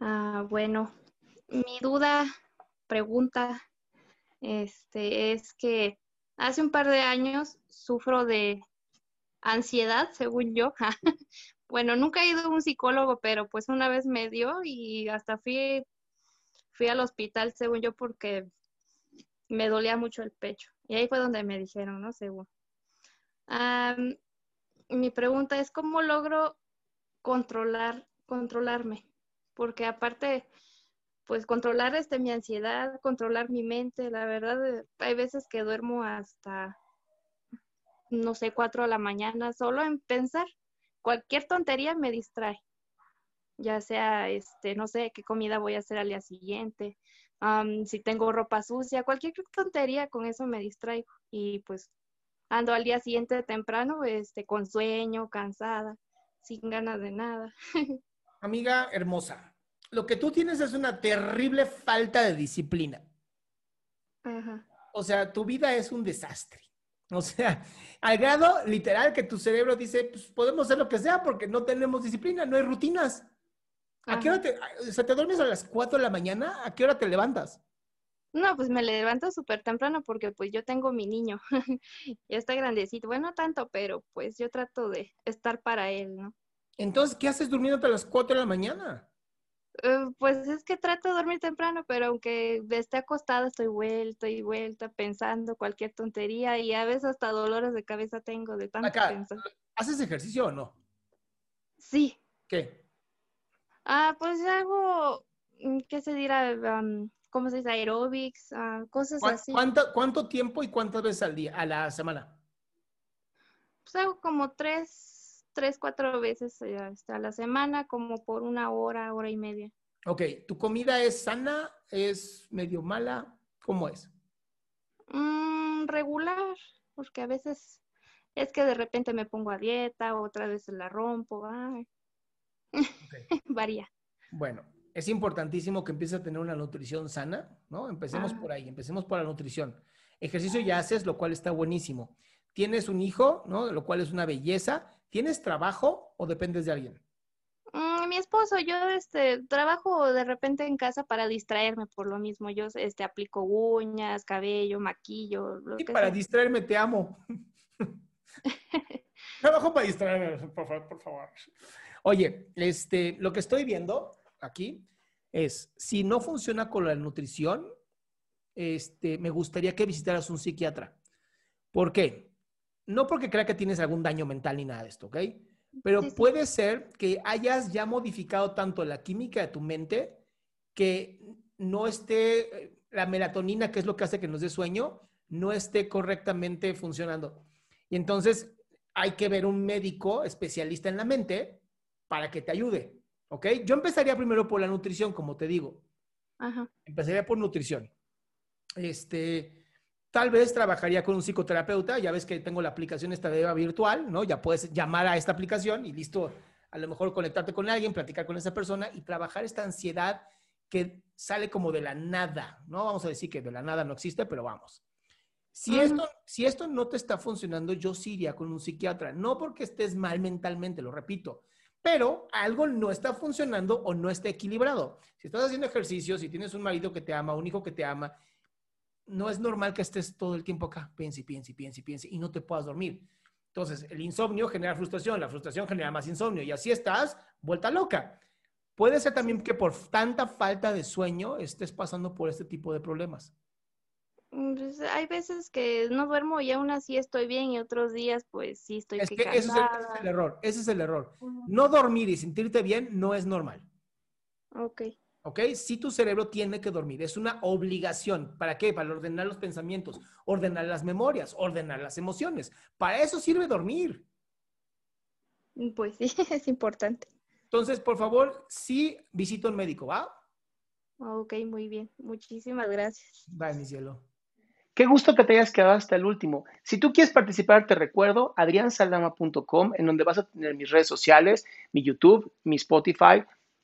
Ah, bueno, mi duda, pregunta, este, es que hace un par de años sufro de ansiedad, según yo. Bueno, nunca he ido a un psicólogo, pero pues una vez me dio y hasta fui, fui al hospital, según yo, porque me dolía mucho el pecho. Y ahí fue donde me dijeron, ¿no? Según. Am, mi pregunta es, ¿cómo logro controlar, controlarme? Porque aparte, pues controlar este, mi ansiedad, controlar mi mente, la verdad, hay veces que duermo hasta, no sé, cuatro de la mañana, solo en pensar. Cualquier tontería me distrae. Ya sea, este, no sé, qué comida voy a hacer al día siguiente, am, si tengo ropa sucia, cualquier tontería con eso me distraigo. Y pues ando al día siguiente temprano, este, con sueño, cansada, sin ganas de nada. Amiga hermosa, lo que tú tienes es una terrible falta de disciplina. Ajá. O sea, tu vida es un desastre. O sea, al grado literal que tu cerebro dice, pues podemos hacer lo que sea porque no tenemos disciplina, no hay rutinas. ¿A qué hora te, o sea, te duermes a las 4 de la mañana? ¿A qué hora te levantas? No, pues me levanto súper temprano porque pues yo tengo mi niño, ya está grandecito, bueno, no tanto, pero pues yo trato de estar para él, ¿no? Entonces, ¿qué haces durmiéndote a las 4 de la mañana? Eh, pues es que trato de dormir temprano, pero aunque esté acostada estoy vuelta y vuelta pensando cualquier tontería y a veces hasta dolores de cabeza tengo de tanto Acá, pensar. ¿haces ejercicio o no? Sí, ¿Qué? ah, pues hago, mm, ¿qué se dirá? ¿Cómo se dice? Aerobics, ah, cosas ¿Cuán- así. ¿Cuánto, ¿Cuánto tiempo y cuántas veces al día, a la semana? Pues hago como tres, tres, cuatro veces eh, hasta la semana, como por una hora, hora y media. Ok, ¿tu comida es sana? ¿Es medio mala? ¿Cómo es? Mm, regular, porque a veces es que de repente me pongo a dieta, otras veces la rompo, ay, varía. Bueno, es importantísimo que empieces a tener una nutrición sana, ¿no? Empecemos Ah. por ahí, empecemos por la nutrición. Ejercicio ya haces, lo cual está buenísimo. Tienes un hijo, ¿no? Lo cual es una belleza. ¿Tienes trabajo o dependes de alguien? Mm, mi esposo, yo este trabajo de repente en casa para distraerme por lo mismo. Yo este aplico uñas, cabello, maquillo, lo Y que para sea. distraerme, te amo. Trabajo para distraerme, por favor, por favor. Oye, este, lo que estoy viendo aquí es, si no funciona con la nutrición, este, me gustaría que visitaras un psiquiatra. ¿Por qué? No porque crea que tienes algún daño mental ni nada de esto, ¿ok? Pero Sí, sí. puede ser que hayas ya modificado tanto la química de tu mente que no esté, eh, la melatonina, que es lo que hace que nos dé sueño, no esté correctamente funcionando. Y entonces hay que ver un médico especialista en la mente para que te ayude, ¿ok? Yo empezaría primero por la nutrición, como te digo. Ajá. Empezaría por nutrición. Este, tal vez trabajaría con un psicoterapeuta, ya ves que tengo la aplicación esta de virtual, ¿no? Ya puedes llamar a esta aplicación y listo, a lo mejor conectarte con alguien, platicar con esa persona y trabajar esta ansiedad que sale como de la nada, ¿no? Vamos a decir que de la nada no existe, pero vamos. Si, esto, si esto no te está funcionando, yo sí iría con un psiquiatra, no porque estés mal mentalmente, lo repito, pero algo no está funcionando o no está equilibrado. Si estás haciendo ejercicio, si tienes un marido que te ama, un hijo que te ama, no es normal que estés todo el tiempo acá, piense, piense, piense, piense, y no te puedas dormir. Entonces, el insomnio genera frustración, la frustración genera más insomnio, y así estás, vuelta loca. Puede ser también que por tanta falta de sueño estés pasando por este tipo de problemas. Mm, pues, hay veces que no duermo y aún así estoy bien y otros días pues sí estoy Es que que ese es, el, ese es el error, ese es el error. No dormir y sentirte bien no es normal. Ok. ¿Ok? Si tu cerebro tiene que dormir, es una obligación. ¿Para qué? Para ordenar los pensamientos, ordenar las memorias, ordenar las emociones. Para eso sirve dormir. Mm, Pues sí, es importante. Entonces, por favor, sí visita un médico, ¿va? Ok, muy bien. Muchísimas gracias. Va, mi cielo. Qué gusto que te hayas quedado hasta el último. Si tú quieres participar, te recuerdo adriansaldama.com, en donde vas a tener mis redes sociales, mi YouTube, mi Spotify,